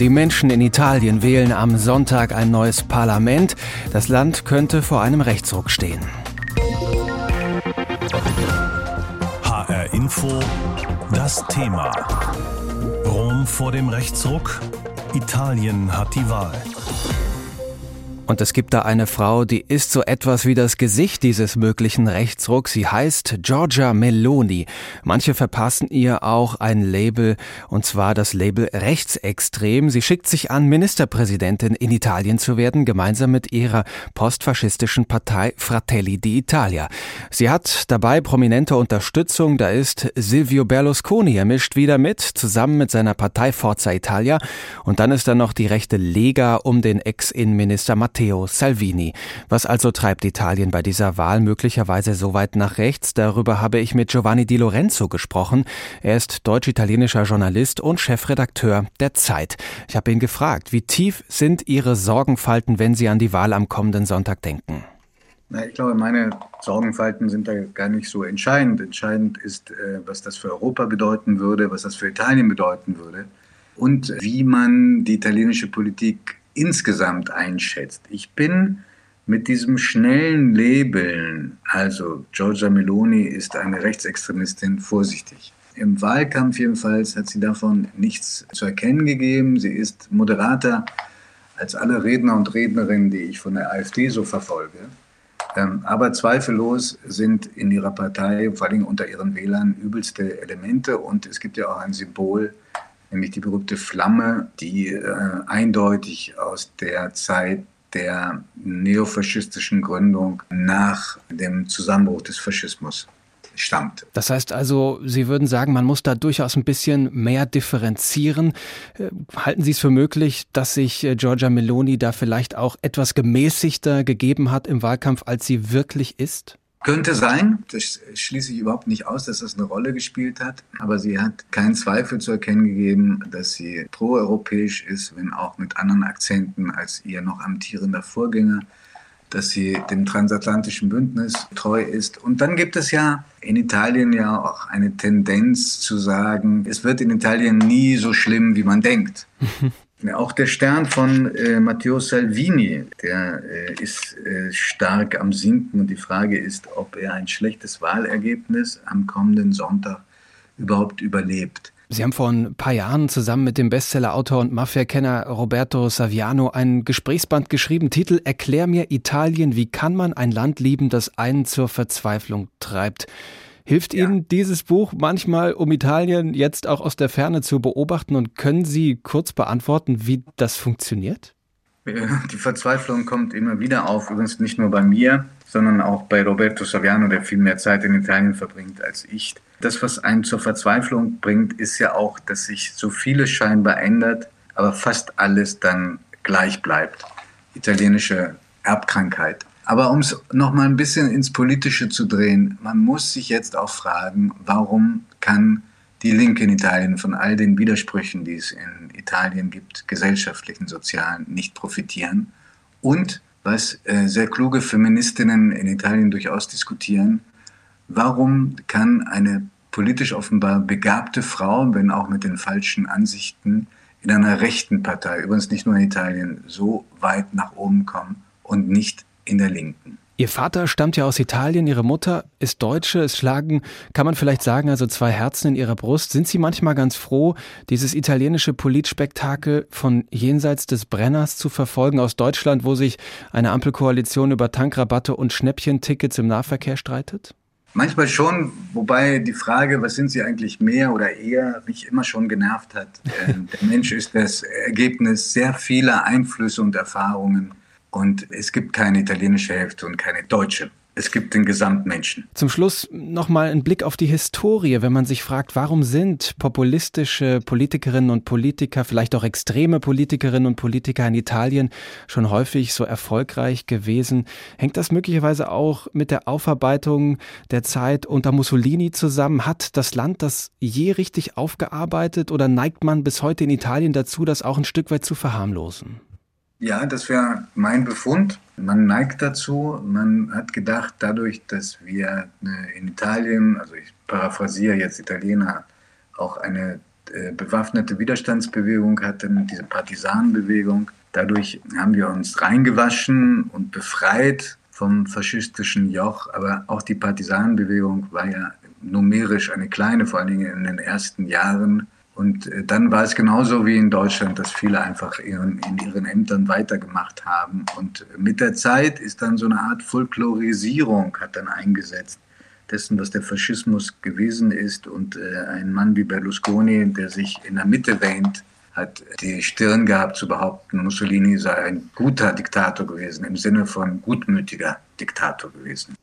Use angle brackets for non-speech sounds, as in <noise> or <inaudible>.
Die Menschen in Italien wählen am Sonntag ein neues Parlament. Das Land könnte vor einem Rechtsruck stehen. HR Info, das Thema. Rom vor dem Rechtsruck? Italien hat die Wahl. Und es gibt da eine Frau, die ist so etwas wie das Gesicht dieses möglichen Rechtsrucks. Sie heißt Giorgia Meloni. Manche verpassen ihr auch ein Label, und zwar das Label rechtsextrem. Sie schickt sich an, Ministerpräsidentin in Italien zu werden, gemeinsam mit ihrer postfaschistischen Partei Fratelli d'Italia. Sie hat dabei prominente Unterstützung. Da ist Silvio Berlusconi. Er mischt wieder mit, zusammen mit seiner Partei Forza Italia. Und dann ist da noch die rechte Lega um den Ex-Innenminister Matteo Salvini. Was also treibt Italien bei dieser Wahl möglicherweise so weit nach rechts? Darüber habe ich mit Giovanni Di Lorenzo gesprochen. Er ist deutsch-italienischer Journalist und Chefredakteur der Zeit. Ich habe ihn gefragt, wie tief sind Ihre Sorgenfalten, wenn Sie an die Wahl am kommenden Sonntag denken? Na, ich glaube, meine Sorgenfalten sind da gar nicht so entscheidend. Entscheidend ist, äh, was das für Europa bedeuten würde, was das für Italien bedeuten würde und wie man die italienische Politik insgesamt einschätzt. Ich bin mit diesem schnellen Labeln, also Giorgia Meloni ist eine Rechtsextremistin, vorsichtig. Im Wahlkampf jedenfalls hat sie davon nichts zu erkennen gegeben. Sie ist moderater als alle Redner und Rednerinnen, die ich von der AfD so verfolge. Ähm, aber zweifellos sind in ihrer Partei, vor allem unter ihren Wählern, übelste Elemente. Und es gibt ja auch ein Symbol nämlich die berühmte Flamme, die äh, eindeutig aus der Zeit der neofaschistischen Gründung nach dem Zusammenbruch des Faschismus stammt. Das heißt also, Sie würden sagen, man muss da durchaus ein bisschen mehr differenzieren. Äh, halten Sie es für möglich, dass sich äh, Giorgia Meloni da vielleicht auch etwas gemäßigter gegeben hat im Wahlkampf, als sie wirklich ist? Könnte sein, das schließe ich überhaupt nicht aus, dass das eine Rolle gespielt hat, aber sie hat keinen Zweifel zu erkennen gegeben, dass sie proeuropäisch ist, wenn auch mit anderen Akzenten als ihr noch amtierender Vorgänger, dass sie dem transatlantischen Bündnis treu ist. Und dann gibt es ja in Italien ja auch eine Tendenz zu sagen, es wird in Italien nie so schlimm, wie man denkt. <laughs> Auch der Stern von äh, Matteo Salvini, der äh, ist äh, stark am Sinken und die Frage ist, ob er ein schlechtes Wahlergebnis am kommenden Sonntag überhaupt überlebt. Sie haben vor ein paar Jahren zusammen mit dem Bestsellerautor und Mafia-Kenner Roberto Saviano ein Gesprächsband geschrieben, Titel Erklär mir Italien, wie kann man ein Land lieben, das einen zur Verzweiflung treibt. Hilft ja. Ihnen dieses Buch manchmal, um Italien jetzt auch aus der Ferne zu beobachten und können Sie kurz beantworten, wie das funktioniert? Die Verzweiflung kommt immer wieder auf, übrigens nicht nur bei mir, sondern auch bei Roberto Saviano, der viel mehr Zeit in Italien verbringt als ich. Das, was einen zur Verzweiflung bringt, ist ja auch, dass sich so vieles scheinbar ändert, aber fast alles dann gleich bleibt. Italienische Erbkrankheit. Aber um es nochmal ein bisschen ins Politische zu drehen, man muss sich jetzt auch fragen, warum kann die Linke in Italien von all den Widersprüchen, die es in Italien gibt, gesellschaftlichen, sozialen, nicht profitieren? Und was äh, sehr kluge Feministinnen in Italien durchaus diskutieren, warum kann eine politisch offenbar begabte Frau, wenn auch mit den falschen Ansichten, in einer rechten Partei, übrigens nicht nur in Italien, so weit nach oben kommen und nicht in der Linken. Ihr Vater stammt ja aus Italien, Ihre Mutter ist Deutsche. Es schlagen, kann man vielleicht sagen, also zwei Herzen in Ihrer Brust. Sind Sie manchmal ganz froh, dieses italienische Politspektakel von jenseits des Brenners zu verfolgen aus Deutschland, wo sich eine Ampelkoalition über Tankrabatte und Schnäppchentickets im Nahverkehr streitet? Manchmal schon, wobei die Frage, was sind sie eigentlich mehr oder eher, mich immer schon genervt hat. <laughs> Äh, der Mensch ist das Ergebnis sehr vieler Einflüsse und Erfahrungen und es gibt keine italienische Hälfte und keine deutsche. Es gibt den Gesamtmenschen. Zum Schluss nochmal ein Blick auf die Historie, wenn man sich fragt, warum sind populistische Politikerinnen und Politiker, vielleicht auch extreme Politikerinnen und Politiker in Italien schon häufig so erfolgreich gewesen? Hängt das möglicherweise auch mit der Aufarbeitung der Zeit unter Mussolini zusammen? Hat das Land das je richtig aufgearbeitet oder neigt man bis heute in Italien dazu, das auch ein Stück weit zu verharmlosen? Ja, das wäre mein Befund. Man neigt dazu. Man hat gedacht, dadurch, dass wir in Italien, also ich paraphrasiere jetzt Italiener, auch eine äh, bewaffnete Widerstandsbewegung hatten, diese Partisanenbewegung. Dadurch haben wir uns reingewaschen und befreit vom faschistischen Joch. Aber auch die Partisanenbewegung war ja numerisch eine kleine, vor allen Dingen in den ersten Jahren. Und äh, dann war es genauso wie in Deutschland, dass viele einfach ihren, in ihren Ämtern weitergemacht haben. Und mit der Zeit ist dann so eine Art Folklorisierung hat dann eingesetzt dessen, was der Faschismus gewesen ist. Und äh, ein Mann wie Berlusconi, der sich in der Mitte wähnt, hat die Stirn gehabt zu behaupten, Mussolini sei ein guter Diktator gewesen, im Sinne von gutmütiger Diktator gewesen.